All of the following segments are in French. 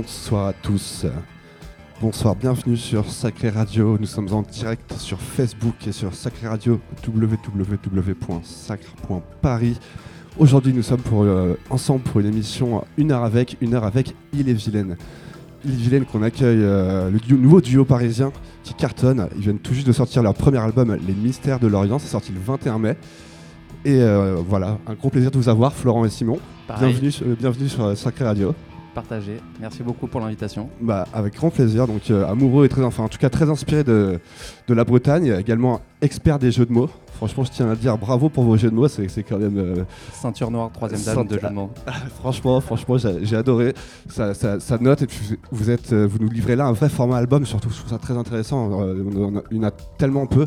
Bonsoir à tous. Bonsoir, bienvenue sur Sacré Radio. Nous sommes en direct sur Facebook et sur Sacré Radio www.sacre.paris. Aujourd'hui, nous sommes pour, euh, ensemble pour une émission une heure avec, une heure avec Il est Vilaine. Il est Vilaine qu'on accueille euh, le duo- nouveau duo parisien qui cartonne. Ils viennent tout juste de sortir leur premier album, Les Mystères de l'Orient. C'est sorti le 21 mai. Et euh, voilà, un gros plaisir de vous avoir, Florent et Simon. Pareil, Bienvenue, sur- bienvenue sur Sacré Radio. Partagé. Merci beaucoup pour l'invitation. Bah, avec grand plaisir. Donc, euh, amoureux et très, enfin, en tout cas, très inspiré de, de la Bretagne. Également expert des jeux de mots. Franchement, je tiens à dire bravo pour vos jeux de mots. C'est c'est quand même. euh, Ceinture noire, troisième dame Ceinture- de jeu de mots. franchement, franchement, j'ai adoré. Ça, ça- ça note. Et puis, vous, êtes, euh, vous nous livrez là un vrai format album. Surtout, je trouve ça très intéressant. On en a- il y en a tellement peu.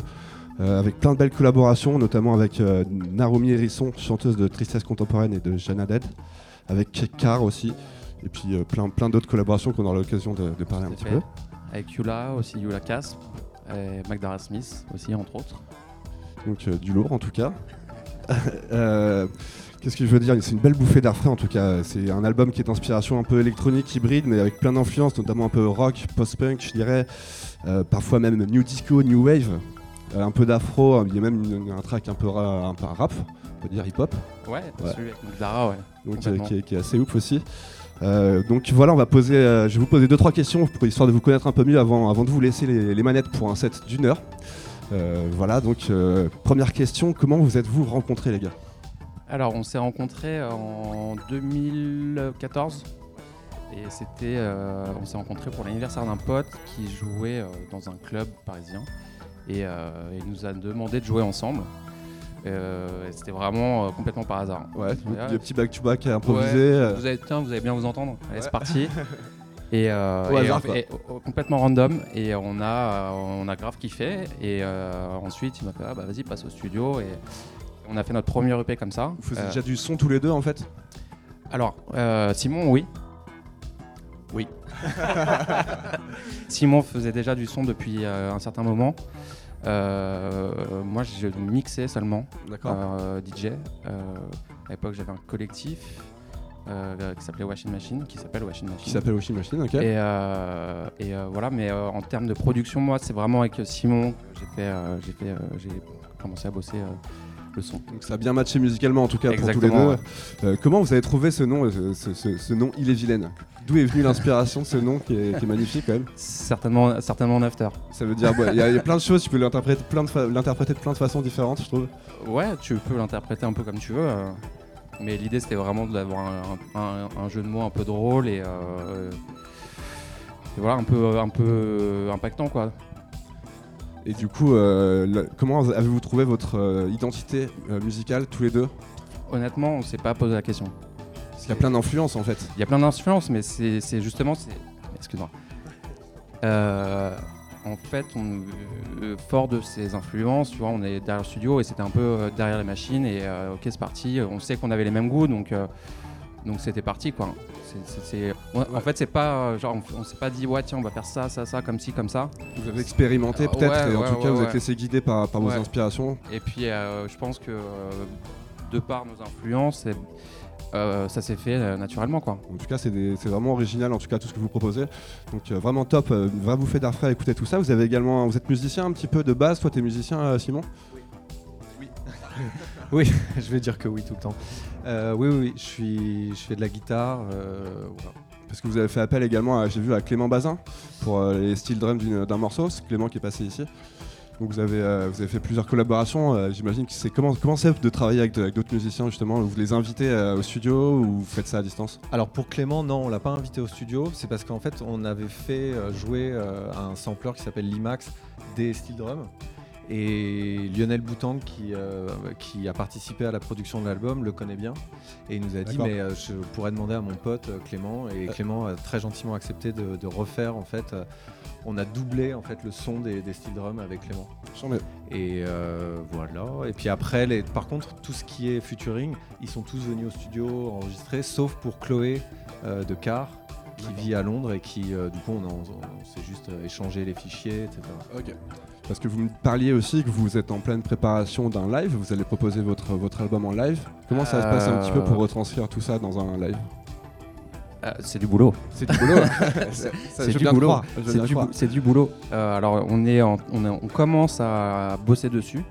euh, avec plein de belles collaborations, notamment avec euh, Naomi Hérisson, chanteuse de Tristesse Contemporaine et de Jeanne Haddad. Avec Car aussi. Et puis euh, plein, plein d'autres collaborations qu'on aura l'occasion de, de parler un petit fait. peu. Avec Yula, aussi Yula Casp, et Magdara Smith aussi, entre autres. Donc euh, du lourd en tout cas. Euh, Qu'est-ce que je veux dire? C'est une belle bouffée d'air frais en tout cas. C'est un album qui est d'inspiration un peu électronique, hybride, mais avec plein d'influences, notamment un peu rock, post-punk, je dirais. Parfois même new disco, new wave, un peu d'afro. Il y a même une- un track un peu, ra- un peu rap, on peut dire hip-hop, Ouais, Ouais. celui avec Magdara, ouais. donc, Complètement. qui, est, qui est assez ouf aussi. Euh, donc voilà, on va poser, euh, je vais vous poser deux trois questions pour histoire de vous connaître un peu mieux avant, de vous laisser les, manettes pour un set d'une heure. Euh, voilà, donc première question, comment vous êtes-vous rencontrés les gars? Alors, on s'est rencontrés en 2014. Et c'était, on s'est rencontrés pour l'anniversaire d'un pote qui jouait dans un club parisien. Et il nous a demandé de jouer ensemble. Euh, c'était vraiment euh, complètement par hasard. Ouais, des petits back-to-back improvisés. Ouais, euh, vous, allez, tiens, vous allez bien vous entendre. Allez, Ouais. c'est parti. Et, euh, oh, complètement random. Et on a, on a grave kiffé. Et euh, ensuite, il m'a fait ah, bah, vas-y, passe au studio. Et on a fait notre premier EP comme ça. Vous faisiez Euh, déjà du son tous les deux en fait? Alors, euh, Simon, oui. Oui. Simon faisait déjà du son depuis un certain moment. Euh, moi, je mixais seulement. D'accord. euh, DJ. Euh, à l'époque, j'avais un collectif euh, qui s'appelait Washing Machine, qui s'appelle Washing Machine. Qui s'appelle Washing Machine, ok. Et, euh, et, euh, voilà, mais en termes de production, moi, c'est vraiment avec Simon que j'ai fait, j'ai fait, j'ai commencé à bosser le son. Donc ça a bien matché musicalement en tout cas pour tous les deux. Euh, comment vous avez trouvé ce nom, euh, ce, ce- ce nom Il est vilaine D'où est venue l'inspiration de ce nom qui est, qui est magnifique quand même Certainement, certainement en after. Ça veut dire, ouais, il y, a- il y a plein de choses, tu peux l'interpréter plein de fa- l'interpréter de plein de façons différentes, je trouve. Ouais, tu peux l'interpréter un peu comme tu veux. euh, mais l'idée, c'était vraiment d'avoir un, un- un jeu de mots un peu drôle et, euh, et voilà, un peu, un peu impactant, quoi. Et du coup, euh, le- comment avez-vous trouvé votre euh, identité euh, musicale tous les deux? Honnêtement, on s'est pas posé la question. Parce qu'il y a plein d'influences en fait. Il y a plein d'influences, mais c'est justement. c'est- Excuse-moi. Euh, en fait, on, euh, fort de ces influences, tu vois, on est derrière le studio et c'était un peu derrière la machine et euh, ok, c'est parti. On sait qu'on avait les mêmes goûts, donc donc c'était parti quoi. On- En fait, c'est pas euh, genre on, on s'est pas dit ouais tiens on va faire ça, ça, ça comme ci comme ça. Vous avez expérimenté Ah, peut-être ouais, et en ouais, tout cas ouais, vous êtes laissé guider par, par vos inspirations. Et puis euh, je pense que euh, de par nos influences, et, euh, ça s'est fait euh, naturellement quoi. En tout cas, c'est vraiment original, en tout cas, tout ce que vous proposez. Donc, euh, vraiment top. Euh, va vous faire d'air frais à écouter tout ça. Vous avez également, vous êtes musicien un petit peu de base. Toi, t'es musicien, euh, Simon? Oui, je vais dire que oui tout le temps. Euh, oui, oui, oui, je, suis, je fais de la guitare. euh. Parce que vous avez fait appel également, j'ai vu, à Clément Bazin pour euh, les style drum d'une- d'un morceau. C'est Clément qui est passé ici. Donc, vous avez, fait plusieurs collaborations. J'imagine que c'est comment, comment c'est de travailler avec d'autres musiciens justement? Vous les invitez au studio ou vous faites ça à distance? Alors pour Clément, non, on l'a pas invité au studio. C'est parce qu'en fait, on avait fait jouer un sampler qui s'appelle Limax des steel drums. Et Lionel Boutang, qui, euh, qui a participé à la production de l'album, le connaît bien. Et il nous a dit, mais euh, je pourrais demander à mon pote euh, Clément. Et. Clément a très gentiment accepté de, de refaire. En fait, euh, on a doublé en fait le son des, des steel drums avec Clément. Et voilà. Et puis après, les, par contre, tout ce qui est featuring, ils sont tous venus au studio enregistrer, sauf pour Chloé de Car, qui vit à Londres et qui, euh, du coup, on, on s'est juste échangé les fichiers, etc. Ok. Parce que vous me parliez aussi que vous êtes en pleine préparation d'un live, vous allez proposer votre, votre album en live. Comment ça se passe un petit peu pour Euh. retranscrire tout ça dans un live? Euh, c'est du boulot. C'est du boulot. C'est- du boulot. C'est du, bou- boulot. Euh, alors on est, en- on, est- on commence à bosser dessus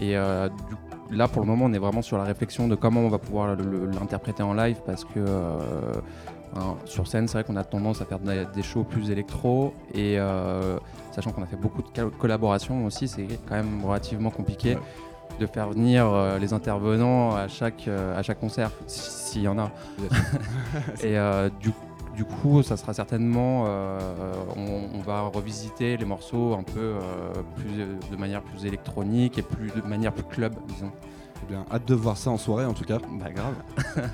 et euh, du- là pour le moment on est vraiment sur la réflexion de comment on va pouvoir l'interpréter en live parce que sur scène c'est vrai qu'on a tendance à faire des, shows plus électro et euh, sachant qu'on a fait beaucoup de col- collaborations aussi c'est quand même relativement compliqué. Ouais. de faire venir euh, les intervenants à chaque, euh, à chaque concert, si- s'il y en a. Et du, du coup, ça sera certainement, on, on va revisiter les morceaux un peu plus, de manière plus électronique et plus de manière plus club, disons. Eh bien, hâte de voir ça en soirée en tout cas. Bah grave.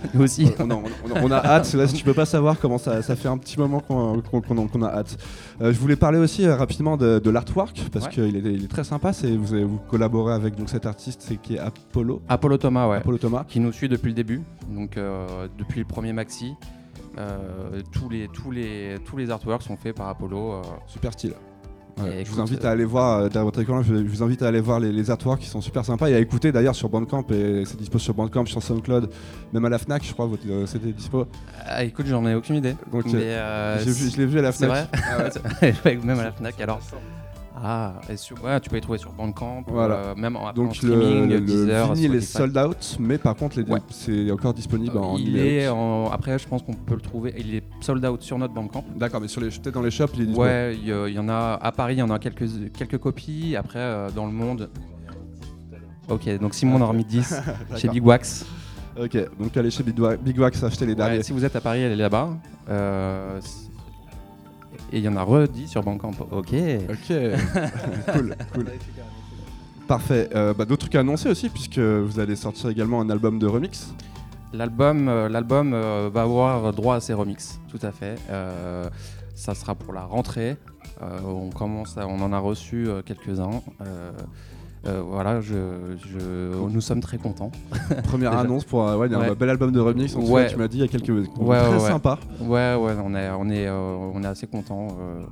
Nous aussi. on, a, on a- on a hâte, là, si tu peux pas savoir comment ça, ça fait un petit moment qu'on a hâte. Euh, je voulais parler aussi euh, rapidement de, de l'artwork parce Ouais. qu'il est, il est très sympa. C'est vous, avez- vous collaborez avec donc cet artiste, c'est qui est Apollo, Apollo Thomas, ouais. Apollo Thomas. Qui nous suit depuis le début, donc euh, depuis le premier maxi. Euh, tous, les, tous, les, tous les artworks sont faits par Apollo. euh, Super style. Ouais, je vous invite euh, à aller voir euh, derrière votre écran. Je, vous invite à aller voir les, les artworks qui sont super sympas et à écouter d'ailleurs sur Bandcamp et c'est dispo sur Bandcamp, sur SoundCloud, même à la Fnac, je crois. votre- euh, C'était dispo. Ah, écoute, j'en ai aucune idée. Donc, Mais, euh, J'ai vu- je l'ai vu à la C'est Fnac. vrai Ah ouais. Même à la Fnac alors. Ah, et sur- ouais, tu peux les trouver sur Bandcamp, Voilà. euh, même en, en Donc le, streaming, le Deezer, vinyle est sold out, mais par contre Ouais. c'est encore disponible en il est en- après, je pense qu'on peut le trouver. Il est sold out sur notre Bandcamp. D'accord, mais peut-être dans les shops, il est. Ouais, il y, en a à Paris, il y en a quelques, quelques copies. Après, euh, dans le monde. Ok, donc Simon en a remis 10 chez. Big Wax. Ok, donc allez chez Big Wa- Big Wax acheter les derniers. Ouais, si vous êtes à Paris, allez là-bas. Et il y en a redit sur Bandcamp. Ok. Ok, cool, cool. Parfait. Euh, bah, D'autres trucs à annoncer aussi, puisque vous allez sortir également un album de remix. L'album, euh, l'album euh, va avoir droit à ses remixes, tout à fait. Euh, ça sera pour la rentrée. Euh, on commence, à- on en a reçu euh, quelques-uns. Euh, voilà, je, je- nous sommes très contents. Première annonce pour euh, ouais, un bel album de remix. Ouais. tu m'as dit il y a quelques très sympa. Ouais, ouais, on est, on est, euh, on est assez contents. euh,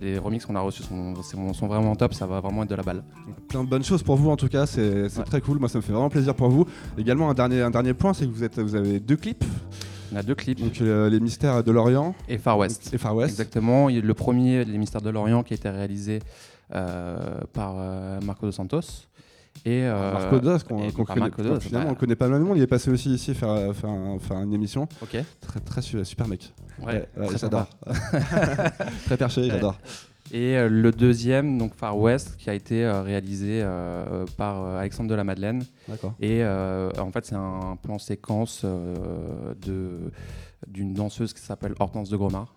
les remixes qu'on a reçus sont, sont vraiment top. Ça va vraiment être de la balle. Plein de bonnes choses pour vous en tout cas, c'est très cool. Moi, ça me fait vraiment plaisir pour vous. Également, un dernier, un dernier point, c'est que vous, êtes, vous avez deux clips. On a deux clips Donc, euh, Les Mystères de l'Orient et Far West. et Far West. Exactement. Le premier, Les Mystères de l'Orient, qui a été réalisé par euh, Marco dos Santos. Et, euh, Marco Dos, qu'on par connaît, Marco Dos, finalement, on connaît pas mal de monde. Il est passé aussi ici faire, faire, un- faire une émission. Ok. Très, très su- super mec. Ouais, j'adore. très perché, Ouais. j'adore. Et euh, le deuxième, donc Far West, qui a été euh, réalisé euh, par euh, Alexandre de la Madeleine. D'accord. Et euh, en fait, c'est un plan séquence euh, de d'une danseuse qui s'appelle Hortense de Gromard.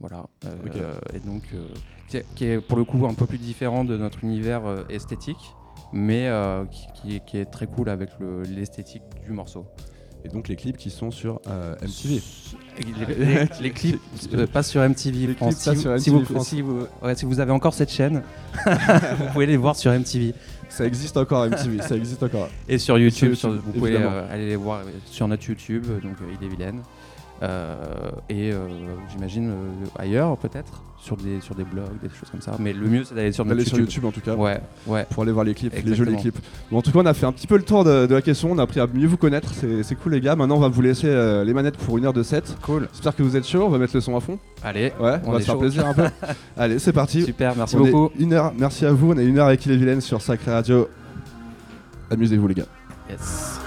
Voilà. Euh, et donc, euh, qui, est, pour le coup un peu plus différent de notre univers euh, esthétique, mais euh, qui, qui est, qui est très cool avec le- l'esthétique du morceau. Et donc les clips qui sont sur euh, MTV. Les, les- les clips euh, passent sur MTV France. Si, sur vous- si MTV vous, France. si vous- ouais, si vous avez encore cette chaîne, vous pouvez les voir sur MTV. Ça existe encore MTV, ça existe encore. Et sur YouTube, Sur YouTube, sur- vous pouvez euh, aller les voir sur notre YouTube, donc Il est vilaine. Et j'imagine ailleurs peut-être, sur des, sur des blogs, des choses comme ça. Mais le mieux c'est d'aller sur sur YouTube. En tout cas. Ouais, ouais. Pour aller voir les clips, les jolis clips. Bon, en tout cas, on a fait un petit peu le tour de, de la question, on a appris à mieux vous connaître, c'est cool les gars. Maintenant, on va vous laisser euh, les manettes pour une heure de set. Cool. J'espère que vous êtes chaud, on va mettre le son à fond. Allez, Ouais, on, On va se faire chaud. plaisir un peu. Allez, c'est parti. super, merci On beaucoup. Une heure, merci à vous, on est une heure avec Il est vilaine sur Sacré Radio. Amusez-vous les gars. Yes.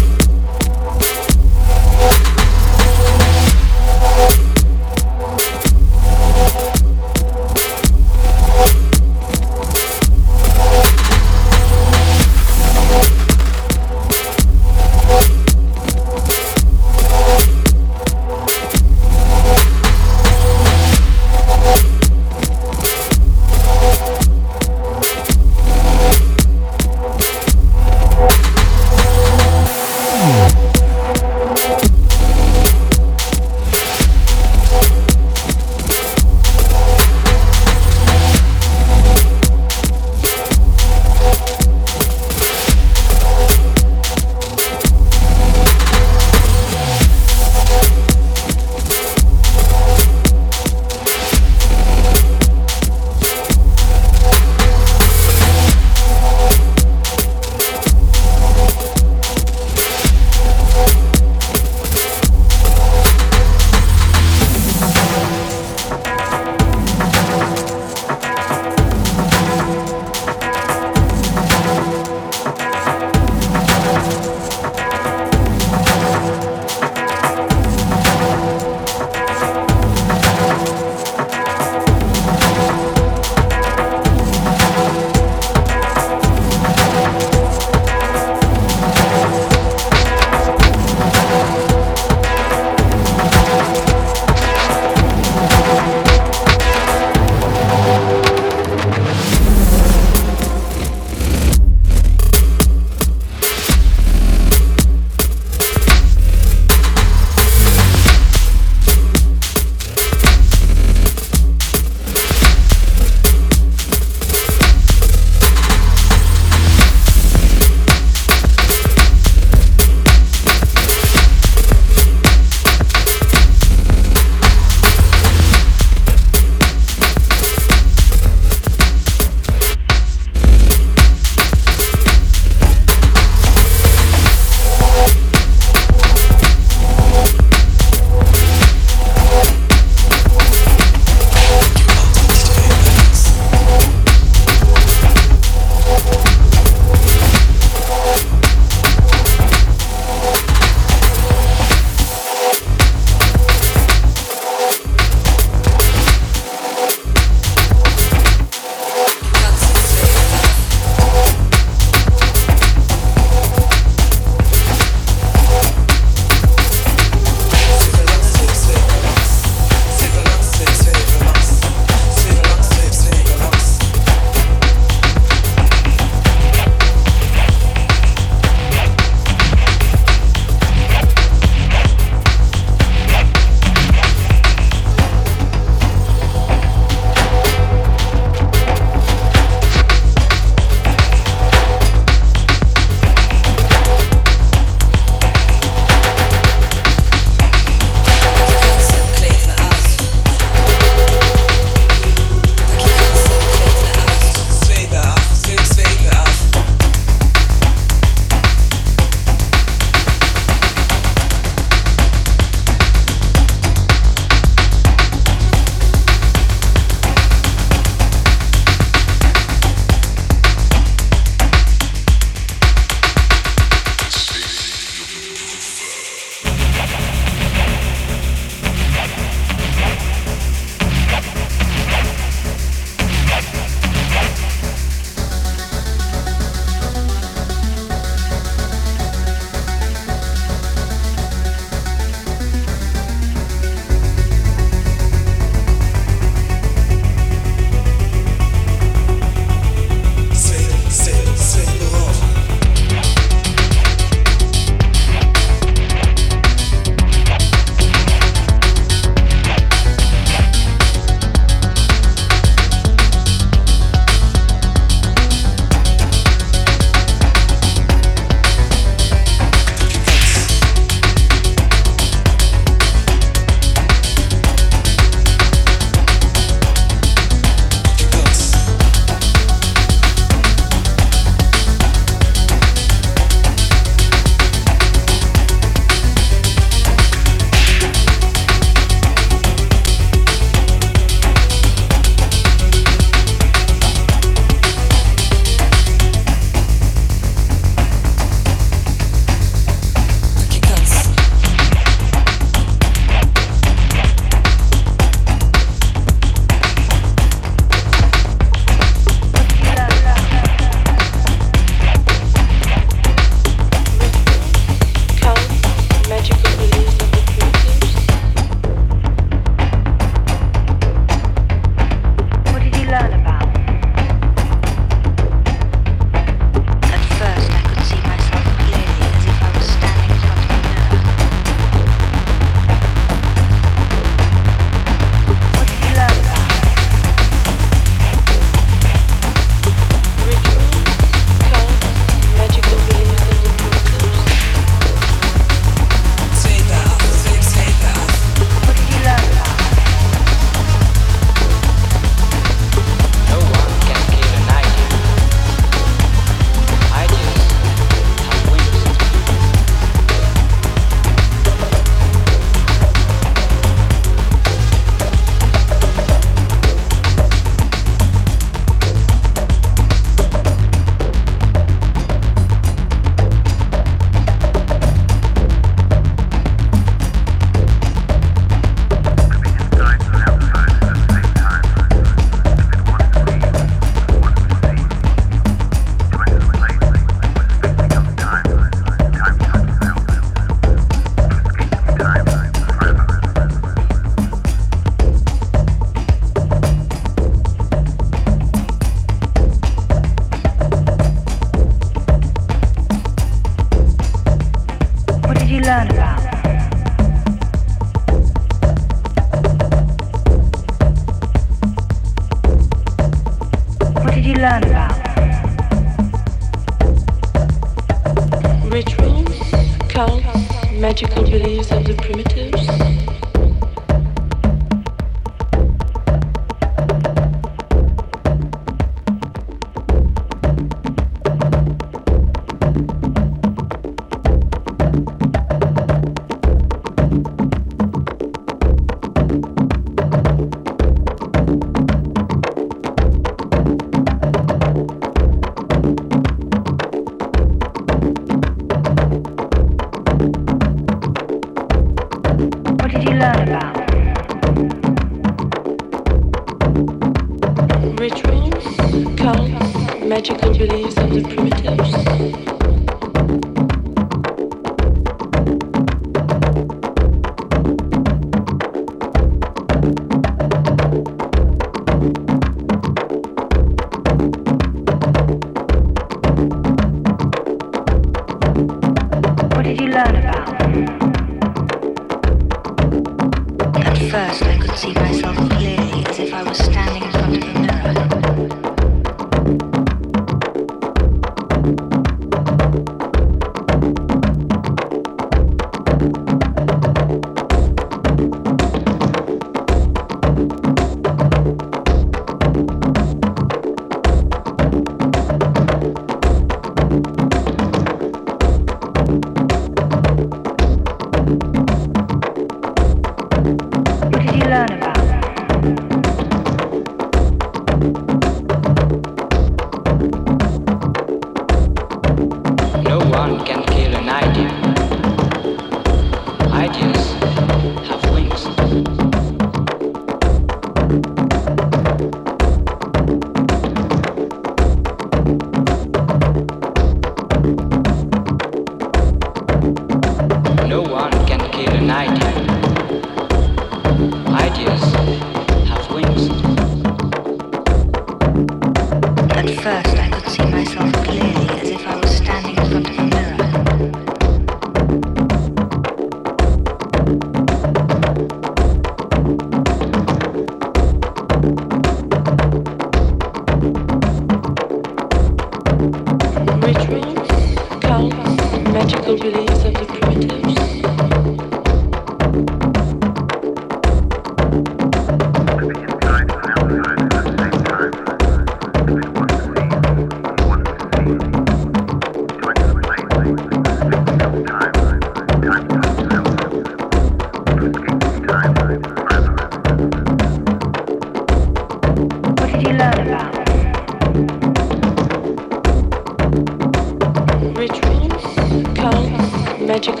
What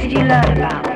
did you learn about?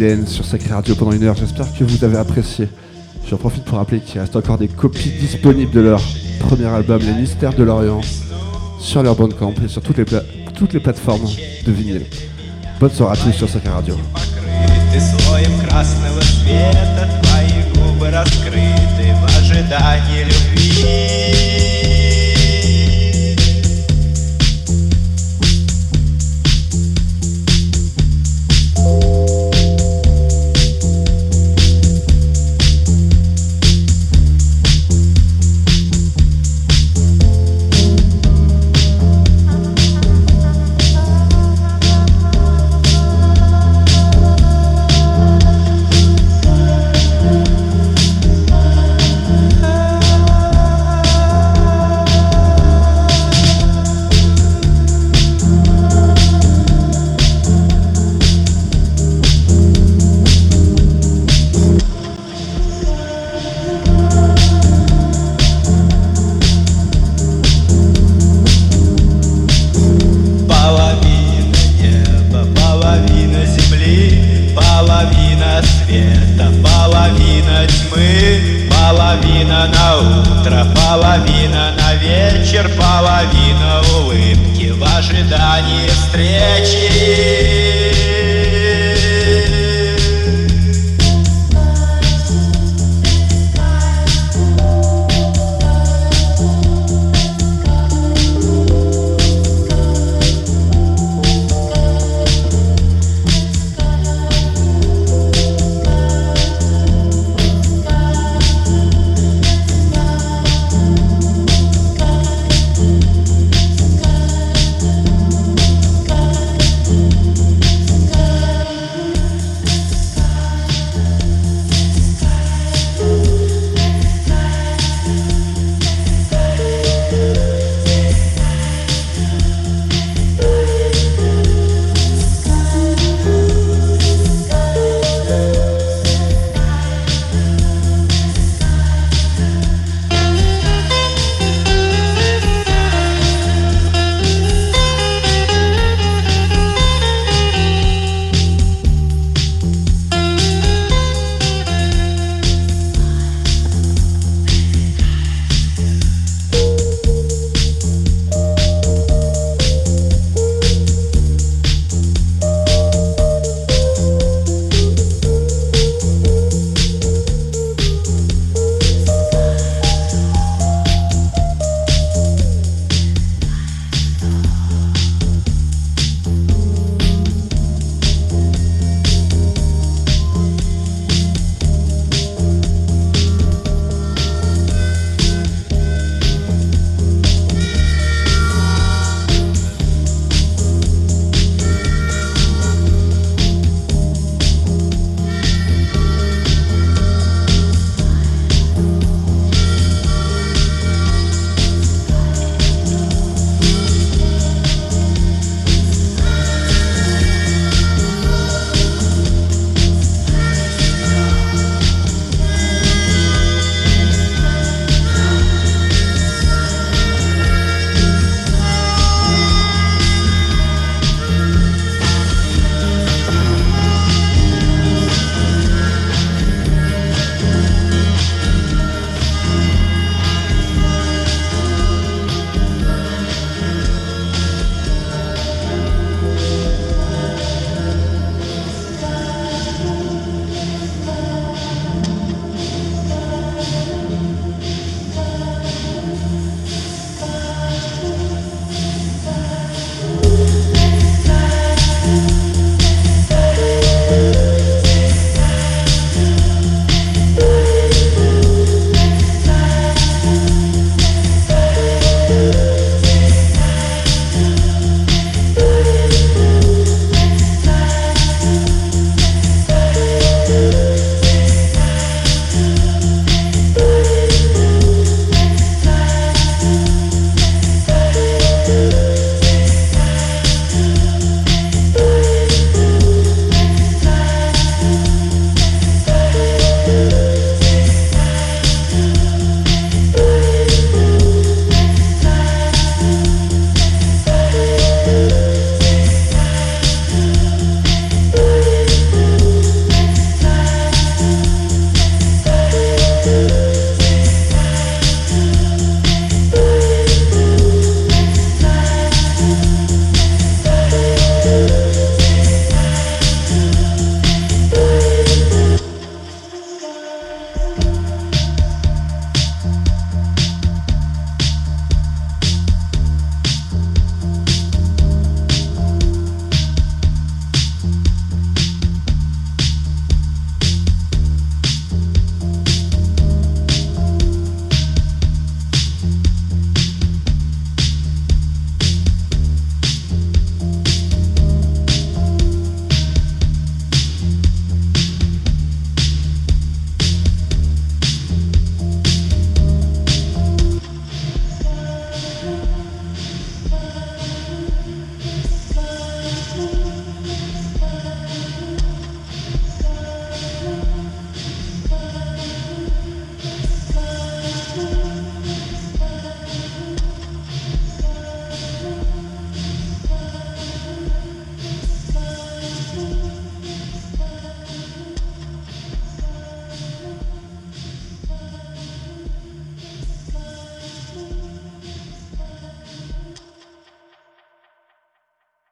Ville et Vilaine sur Sacré Radio pendant une heure. J'espère que vous avez apprécié. J'en profite pour rappeler qu'il reste encore des copies disponibles de leur premier album, Les Mystères de l'Orient, sur leur Bandcamp et sur toutes les, pla- toutes les plateformes de vinyle. Bonne soirée à tous sur Sacré Radio. Ты слоем красного света Твои губы раскрыты в ожидании любви